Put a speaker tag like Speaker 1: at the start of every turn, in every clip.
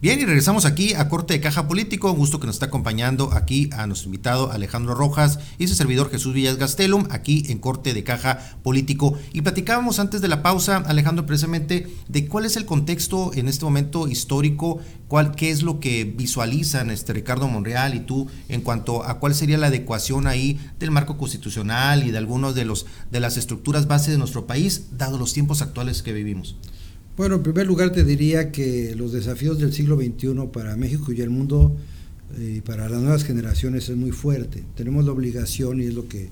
Speaker 1: Bien, y regresamos aquí a Corte de Caja Político. Un gusto que nos está acompañando aquí a nuestro invitado Alejandro Rojas y su servidor Jesús Villas Gastelum, aquí en Corte de Caja Político. Y platicábamos antes de la pausa, Alejandro, precisamente de cuál es el contexto en este momento histórico, cuál, qué es lo que visualizan este Ricardo Monreal y tú en cuanto a cuál sería la adecuación ahí del marco constitucional y de algunos de los de las estructuras base de nuestro país, dado los tiempos actuales que vivimos.
Speaker 2: Bueno, en primer lugar te diría que los desafíos del siglo XXI para México y el mundo y eh, para las nuevas generaciones es muy fuerte. Tenemos la obligación, y es lo que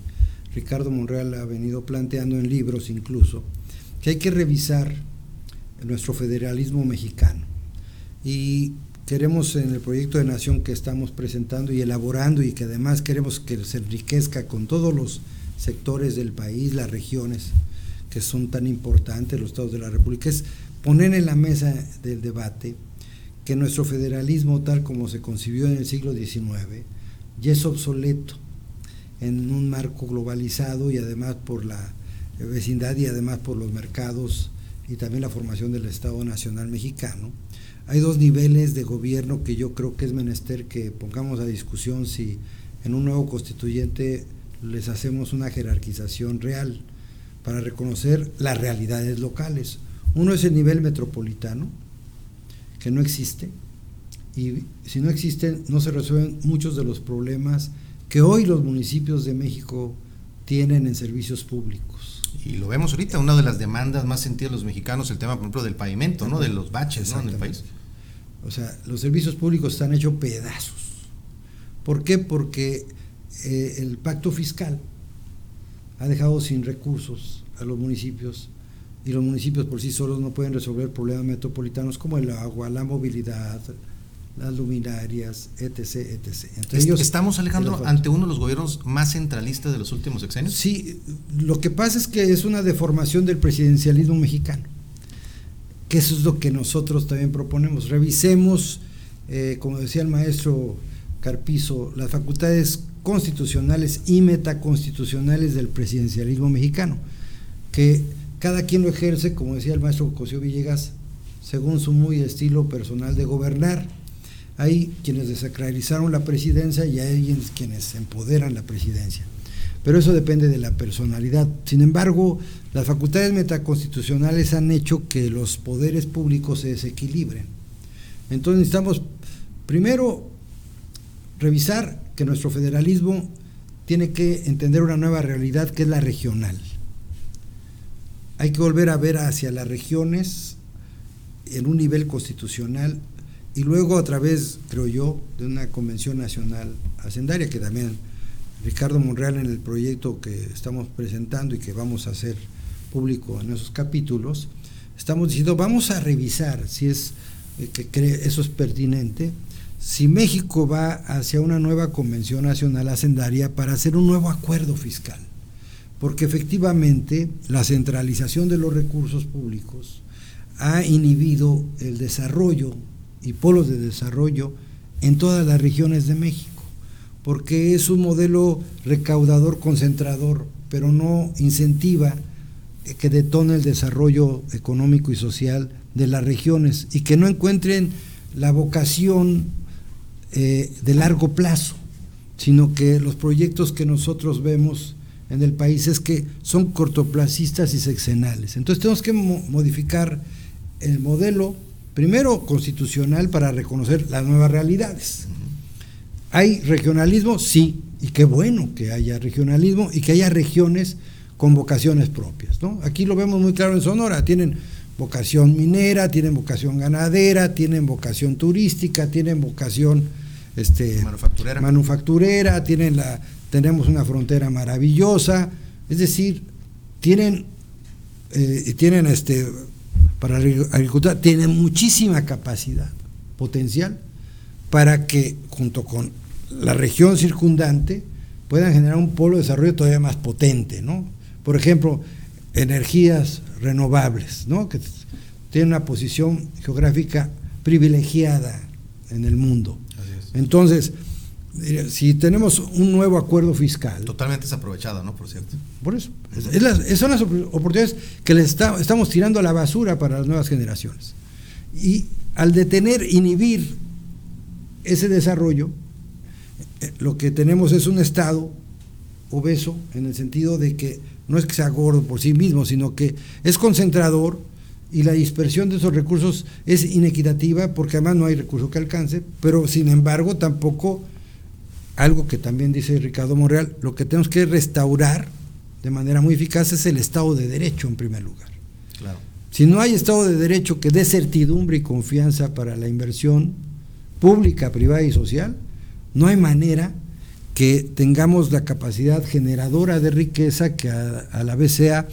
Speaker 2: Ricardo Monreal ha venido planteando en libros incluso, que hay que revisar nuestro federalismo mexicano. Y queremos en el proyecto de nación que estamos presentando y elaborando y que además queremos que se enriquezca con todos los sectores del país, las regiones que son tan importantes, los estados de la República, es poner en la mesa del debate que nuestro federalismo tal como se concibió en el siglo XIX ya es obsoleto en un marco globalizado y además por la vecindad y además por los mercados y también la formación del Estado Nacional Mexicano. Hay dos niveles de gobierno que yo creo que es menester que pongamos a discusión si en un nuevo constituyente les hacemos una jerarquización real para reconocer las realidades locales. Uno es el nivel metropolitano, que no existe, y si no existen, no se resuelven muchos de los problemas que hoy los municipios de México tienen en servicios públicos.
Speaker 1: Y lo vemos ahorita, una de las demandas más sentidas de los mexicanos, el tema, por ejemplo, del pavimento, ¿no? de los baches ¿no? en el país.
Speaker 2: O sea, los servicios públicos están hechos pedazos. ¿Por qué? Porque eh, el pacto fiscal ha dejado sin recursos a los municipios y los municipios por sí solos no pueden resolver problemas metropolitanos como el agua, la movilidad, las luminarias, etc. etc.
Speaker 1: ¿Estamos, Alejandro, ante uno de los gobiernos más centralistas de los últimos sexenios?
Speaker 2: Sí, lo que pasa es que es una deformación del presidencialismo mexicano, que eso es lo que nosotros también proponemos. Revisemos, eh, como decía el maestro Carpizo, las facultades constitucionales y metaconstitucionales del presidencialismo mexicano, que cada quien lo ejerce, como decía el maestro Cosío Villegas, según su muy estilo personal de gobernar. Hay quienes desacralizaron la presidencia y hay quienes empoderan la presidencia. Pero eso depende de la personalidad. Sin embargo, las facultades metaconstitucionales han hecho que los poderes públicos se desequilibren. Entonces necesitamos, primero, revisar que nuestro federalismo tiene que entender una nueva realidad que es la regional hay que volver a ver hacia las regiones en un nivel constitucional y luego a través, creo yo, de una convención nacional hacendaria que también Ricardo Monreal en el proyecto que estamos presentando y que vamos a hacer público en esos capítulos, estamos diciendo, vamos a revisar si es eh, que cree, eso es pertinente, si México va hacia una nueva convención nacional hacendaria para hacer un nuevo acuerdo fiscal porque efectivamente la centralización de los recursos públicos ha inhibido el desarrollo y polos de desarrollo en todas las regiones de México, porque es un modelo recaudador concentrador, pero no incentiva que detone el desarrollo económico y social de las regiones y que no encuentren la vocación eh, de largo plazo, sino que los proyectos que nosotros vemos en el país es que son cortoplacistas y sexenales. Entonces tenemos que modificar el modelo, primero constitucional, para reconocer las nuevas realidades. ¿Hay regionalismo? Sí, y qué bueno que haya regionalismo y que haya regiones con vocaciones propias. ¿no? Aquí lo vemos muy claro en Sonora, tienen vocación minera, tienen vocación ganadera, tienen vocación turística, tienen vocación este, manufacturera. manufacturera, tienen la tenemos una frontera maravillosa, es decir, tienen, eh, tienen este, para agricultura, tienen muchísima capacidad potencial para que junto con la región circundante puedan generar un polo de desarrollo todavía más potente, ¿no? Por ejemplo, energías renovables, ¿no? Que tienen una posición geográfica privilegiada en el mundo. Entonces, si tenemos un nuevo acuerdo fiscal.
Speaker 1: Totalmente desaprovechado, ¿no? Por cierto.
Speaker 2: Por eso. son las oportunidades que le estamos tirando a la basura para las nuevas generaciones. Y al detener, inhibir ese desarrollo, eh, lo que tenemos es un Estado obeso en el sentido de que no es que sea gordo por sí mismo, sino que es concentrador y la dispersión de esos recursos es inequitativa porque además no hay recurso que alcance, pero sin embargo tampoco algo que también dice Ricardo Monreal, lo que tenemos que restaurar de manera muy eficaz es el Estado de Derecho en primer lugar. Si no hay Estado de Derecho que dé certidumbre y confianza para la inversión pública, privada y social, no hay manera que tengamos la capacidad generadora de riqueza que a, la vez sea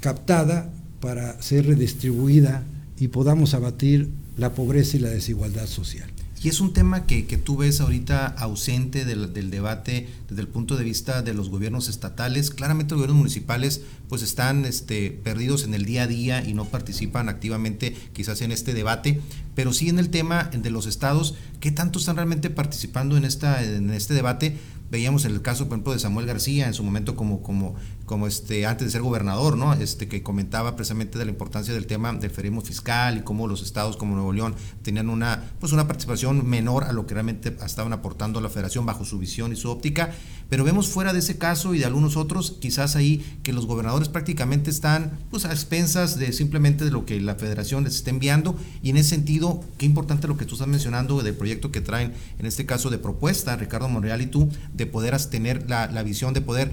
Speaker 2: captada para ser redistribuida y podamos abatir la pobreza y la desigualdad social.
Speaker 1: Y es un tema que, que tú ves ahorita ausente del, del, debate desde el punto de vista de los gobiernos estatales. Claramente los gobiernos municipales pues están este, perdidos en el día a día y no participan activamente quizás en este debate, pero sí en el tema de los estados, ¿qué tanto están realmente participando en, esta, en este debate? veíamos en el caso, por ejemplo, de Samuel García, en su momento como, como, como este, antes de ser gobernador, ¿no? Este, que comentaba precisamente de la importancia del tema del ferismo fiscal y cómo los estados como Nuevo León tenían una, pues una participación menor a lo que realmente estaban aportando a la federación bajo su visión y su óptica. Pero vemos fuera de ese caso y de algunos otros, quizás ahí que los gobernadores prácticamente están pues, a expensas de simplemente de lo que la federación les está enviando. Y en ese sentido, qué importante lo que tú estás mencionando del proyecto que traen, en este caso de propuesta, Ricardo Monreal y tú, de poder tener la, la visión de poder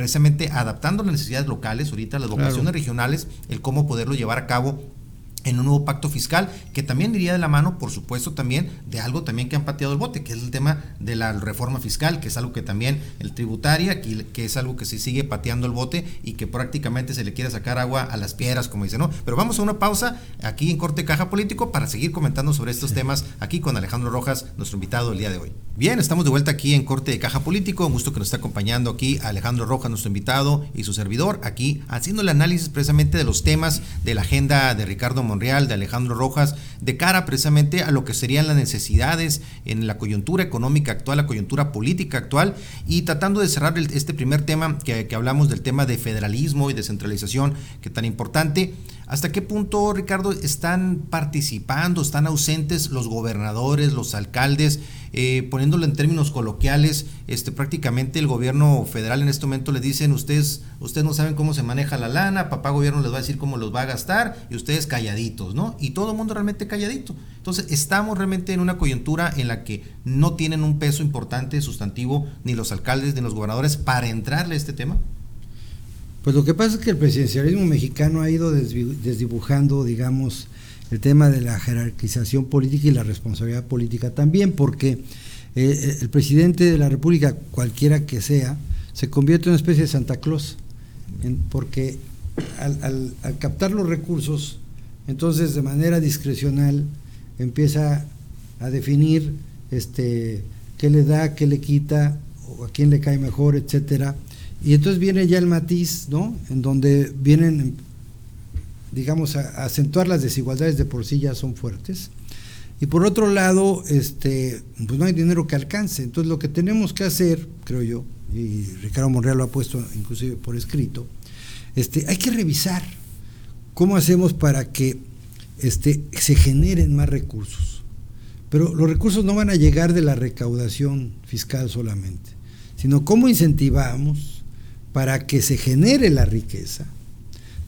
Speaker 1: precisamente adaptando las necesidades locales, ahorita las vocaciones regionales, el cómo poderlo llevar a cabo en un nuevo pacto fiscal que también iría de la mano, por supuesto, también de algo también que han pateado el bote, que es el tema de la reforma fiscal, que es algo que también el tributaria, que, que es algo que se sigue pateando el bote y que prácticamente se le quiere sacar agua a las piedras, como dice, ¿no? Pero vamos a una pausa aquí en Corte Caja Político para seguir comentando sobre estos temas aquí con Alejandro Rojas, nuestro invitado el día de hoy. Bien, estamos de vuelta aquí en Corte de Caja Político, un gusto que nos está acompañando aquí Alejandro Rojas, nuestro invitado y su servidor, aquí haciendo el análisis precisamente de los temas de la agenda de Ricardo Monreal, de Alejandro Rojas, de cara precisamente a lo que serían las necesidades en la coyuntura económica actual, la coyuntura política actual, y tratando de cerrar este primer tema que, que hablamos del tema de federalismo y descentralización, que tan importante. ¿Hasta qué punto, Ricardo, están participando, están ausentes los gobernadores, los alcaldes? Eh, poniéndolo en términos coloquiales, este, prácticamente el gobierno federal en este momento le dicen, ustedes, ustedes no saben cómo se maneja la lana, papá gobierno les va a decir cómo los va a gastar y ustedes calladitos, ¿no? Y todo el mundo realmente calladito. Entonces, estamos realmente en una coyuntura en la que no tienen un peso importante, sustantivo, ni los alcaldes ni los gobernadores para entrarle a este tema.
Speaker 2: Pues lo que pasa es que el presidencialismo mexicano ha ido desdibujando, digamos, el tema de la jerarquización política y la responsabilidad política también, porque eh, el presidente de la República, cualquiera que sea, se convierte en una especie de Santa Claus, porque al, captar los recursos, entonces de manera discrecional empieza a definir este, qué le da, qué le quita, a quién le cae mejor, etcétera. Y entonces viene ya el matiz, ¿no? En donde vienen digamos, a, acentuar las desigualdades de por sí ya son fuertes. Y por otro lado, este, pues no hay dinero que alcance. Entonces lo que tenemos que hacer, creo yo, y Ricardo Monreal lo ha puesto inclusive por escrito, este, hay que revisar cómo hacemos para que este, se generen más recursos. Pero los recursos no van a llegar de la recaudación fiscal solamente, sino cómo incentivamos para que se genere la riqueza,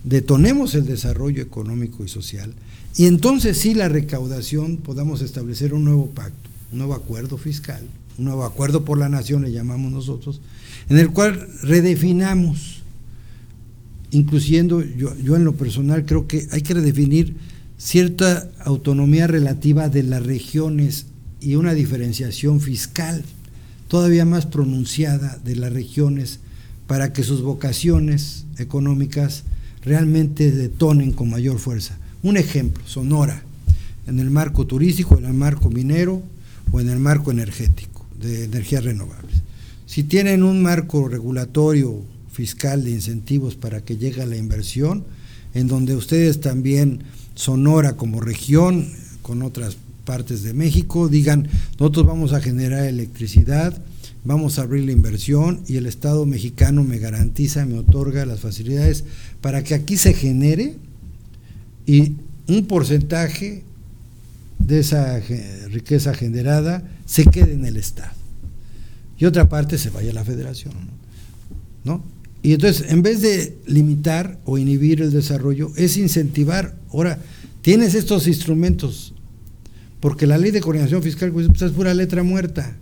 Speaker 2: detonemos el desarrollo económico y social y entonces sí la recaudación podamos establecer un nuevo pacto, un nuevo acuerdo fiscal, un nuevo acuerdo por la nación le llamamos nosotros, en el cual redefinamos, incluyendo yo, yo en lo personal creo que hay que redefinir cierta autonomía relativa de las regiones y una diferenciación fiscal todavía más pronunciada de las regiones para que sus vocaciones económicas realmente detonen con mayor fuerza. Un ejemplo, Sonora, en el marco turístico, en el marco minero o en el marco energético, de energías renovables. Si tienen un marco regulatorio fiscal de incentivos para que llegue la inversión, en donde ustedes también, Sonora como región, con otras partes de México, digan, nosotros vamos a generar electricidad, vamos a abrir la inversión y el Estado mexicano me garantiza, me otorga las facilidades para que aquí se genere y un porcentaje de esa riqueza generada se quede en el Estado y otra parte se vaya a la federación. ¿no? Y entonces, en vez de limitar o inhibir el desarrollo, es incentivar. Ahora, tienes estos instrumentos, porque la ley de coordinación fiscal pues, es pura letra muerta,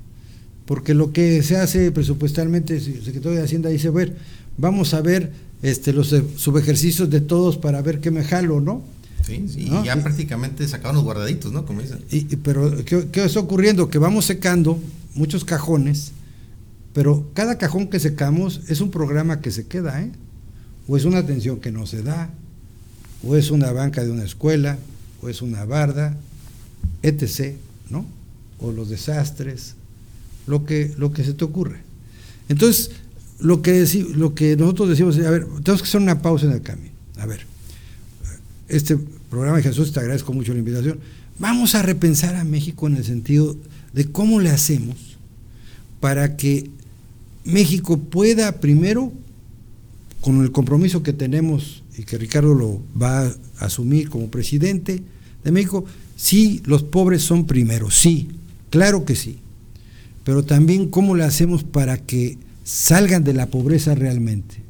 Speaker 2: porque lo que se hace presupuestalmente, el secretario de Hacienda dice, ver, vamos a ver este, los subejercicios de todos para ver qué me jalo, ¿no?
Speaker 1: Sí, sí y ya prácticamente sacaron los guardaditos, ¿no? Como dicen.
Speaker 2: Y, pero, ¿qué, ¿qué, está ocurriendo? Que vamos secando muchos cajones pero cada cajón que secamos es un programa que se queda, ¿eh? O es una atención que no se da, o es una banca de una escuela, o es una barda, etc., ¿no? O los desastres, lo que, lo que se te ocurre. Entonces, lo que, lo que nosotros decimos es, a ver, tenemos que hacer una pausa en el camino. A ver, este programa de Jesús, te agradezco mucho la invitación. Vamos a repensar a México en el sentido de cómo le hacemos para que México pueda primero, con el compromiso que tenemos y que Ricardo lo va a asumir como presidente de México, sí, los pobres son primero, sí, claro que sí, pero también cómo le hacemos para que salgan de la pobreza realmente,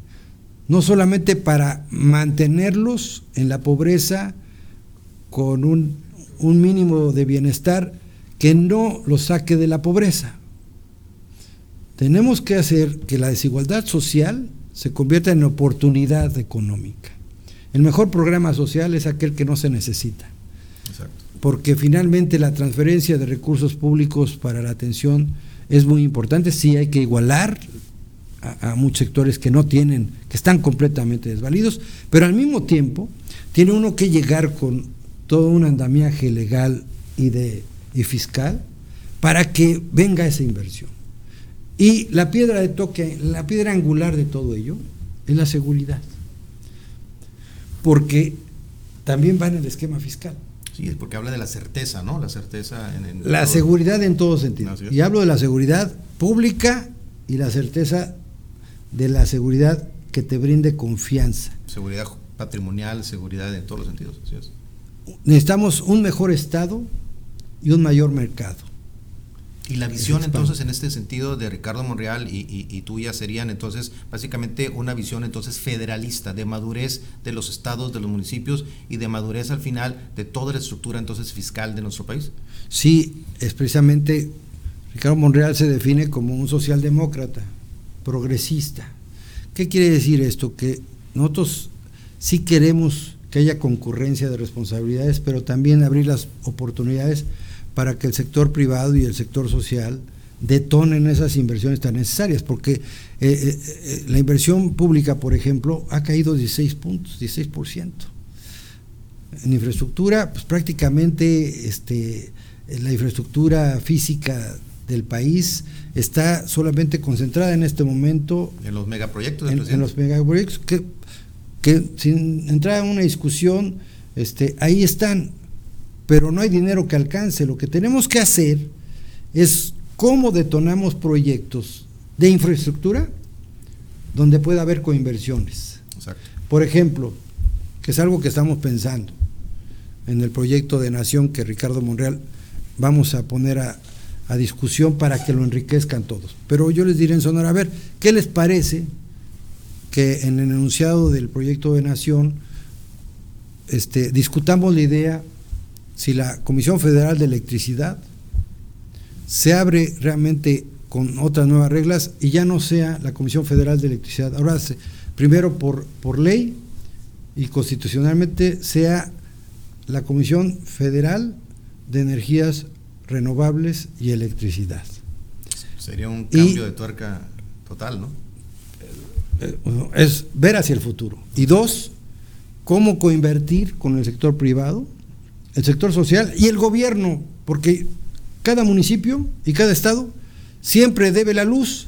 Speaker 2: no solamente para mantenerlos en la pobreza con un, un mínimo de bienestar que no los saque de la pobreza tenemos que hacer que la desigualdad social se convierta en oportunidad económica. El mejor programa social es aquel que no se necesita. Porque finalmente la transferencia de recursos públicos para la atención es muy importante. Sí hay que igualar a, muchos sectores que no tienen, que están completamente desvalidos, pero al mismo tiempo tiene uno que llegar con todo un andamiaje legal y, y fiscal para que venga esa inversión. Y la piedra de toque, la piedra angular de todo ello es la seguridad. Porque también va en el esquema fiscal.
Speaker 1: Sí, es porque habla de la certeza, ¿no? La certeza en,
Speaker 2: en La todo. seguridad en todo sentido. Y hablo de la seguridad pública y la certeza de la seguridad que te brinde confianza.
Speaker 1: Seguridad patrimonial, seguridad en todos los sentidos. Así es.
Speaker 2: Necesitamos un mejor Estado y un mayor mercado.
Speaker 1: Y la visión entonces en este sentido de Ricardo Monreal y, y, y, tuya serían entonces básicamente una visión entonces federalista, de madurez de los estados, de los municipios y de madurez al final de toda la estructura entonces fiscal de nuestro país.
Speaker 2: Sí, es precisamente Ricardo Monreal se define como un socialdemócrata, progresista. ¿Qué quiere decir esto? Que nosotros sí queremos que haya concurrencia de responsabilidades, pero también abrir las oportunidades para que el sector privado y el sector social detonen esas inversiones tan necesarias, porque eh, eh, eh, la inversión pública, por ejemplo, ha caído 16 puntos, 16%. En infraestructura, pues prácticamente este, la infraestructura física del país está solamente concentrada en este momento
Speaker 1: en los megaproyectos.
Speaker 2: En, en los megaproyectos que, que sin entrar en una discusión, este, ahí están, pero no hay dinero que alcance. Lo que tenemos que hacer es cómo detonamos proyectos de infraestructura donde pueda haber coinversiones. Exacto. Por ejemplo, que es algo que estamos pensando en el proyecto de nación que Ricardo Monreal vamos a poner a, a discusión para que lo enriquezcan todos. Pero yo les diré en Sonora, a ver, ¿qué les parece que en el enunciado del proyecto de nación este, discutamos la idea si la Comisión Federal de Electricidad se abre realmente con otras nuevas reglas y ya no sea la Comisión Federal de Electricidad, ahora primero por, por ley y constitucionalmente sea la Comisión Federal de Energías Renovables y Electricidad.
Speaker 1: Sería un cambio y, de tuerca total, ¿no?
Speaker 2: Es ver hacia el futuro. Y dos, cómo coinvertir con el sector privado el sector social y el gobierno, porque cada municipio y cada estado siempre debe la luz.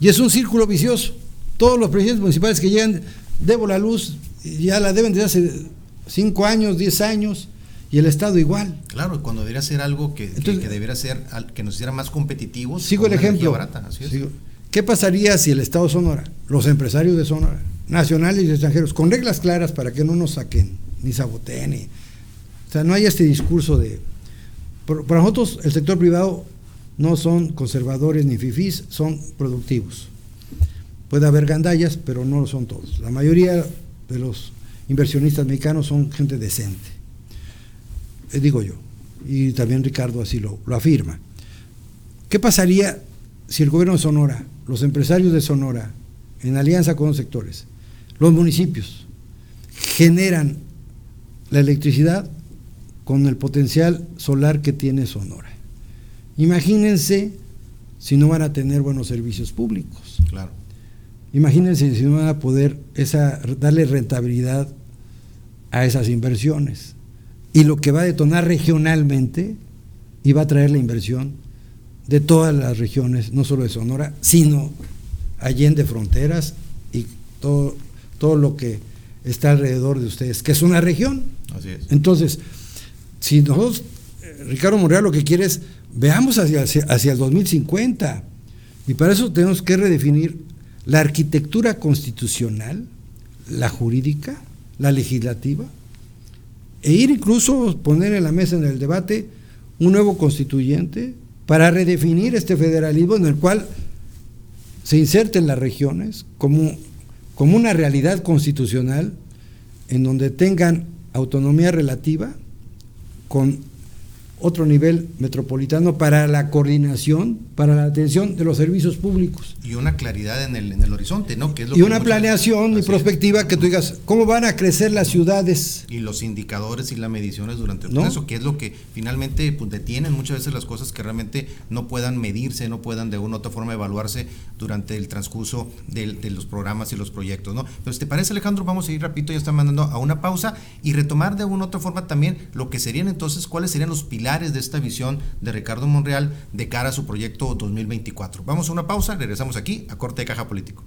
Speaker 2: Y es un círculo vicioso. Todos los presidentes municipales que llegan, debo la luz, ya la deben desde hace cinco años, diez años, y el Estado igual.
Speaker 1: Claro, cuando debería ser algo que, Entonces, que, que debería ser, que nos hiciera más competitivos.
Speaker 2: Sigo el ejemplo. Barata, sigo. ¿Qué pasaría si el Estado Sonora, los empresarios de Sonora, nacionales y extranjeros, con reglas claras para que no nos saquen, ni saboteen, ni O sea, no hay este discurso de... Para nosotros el sector privado no son conservadores ni fifís, son productivos. Puede haber gandallas, pero no lo son todos. La mayoría de los inversionistas mexicanos son gente decente, eh, digo yo, y también Ricardo así lo, lo afirma. ¿Qué pasaría si el gobierno de Sonora, los empresarios de Sonora, en alianza con los sectores, los municipios, generan la electricidad con el potencial solar que tiene Sonora? Imagínense si no van a tener buenos servicios públicos.
Speaker 1: Claro.
Speaker 2: Imagínense si no van a poder esa, darle rentabilidad a esas inversiones. Y lo que va a detonar regionalmente y va a traer la inversión de todas las regiones, no solo de Sonora, sino allende fronteras y todo, todo lo que está alrededor de ustedes, que es una región.
Speaker 1: Así es.
Speaker 2: Entonces, si nosotros, eh, Ricardo Monreal lo que quiere es, veamos hacia, hacia el 2050, y para eso tenemos que redefinir la arquitectura constitucional, la jurídica, la legislativa, e ir incluso poner en la mesa en el debate un nuevo constituyente para redefinir este federalismo en el cual se inserten las regiones como, como una realidad constitucional en donde tengan autonomía relativa con otro nivel metropolitano para la coordinación, para la atención de los servicios públicos.
Speaker 1: Y una claridad en el, en el horizonte, ¿no?
Speaker 2: Que es lo y una planeación y prospectiva que tú digas, ¿cómo van a crecer las ciudades?
Speaker 1: Y los indicadores y las mediciones durante el proceso, que es lo que finalmente pues, detienen muchas veces las cosas que realmente no puedan medirse, no puedan de una u otra forma evaluarse durante el transcurso de, de los programas y los proyectos, ¿no? Entonces, ¿te parece Alejandro? Vamos a ir rapidito, ya está mandando a una pausa y retomar de una u otra forma también lo que serían entonces, cuáles serían los de esta visión de Ricardo Monreal de cara a su proyecto 2024. Vamos a una pausa, regresamos aquí a Corte de Caja Político.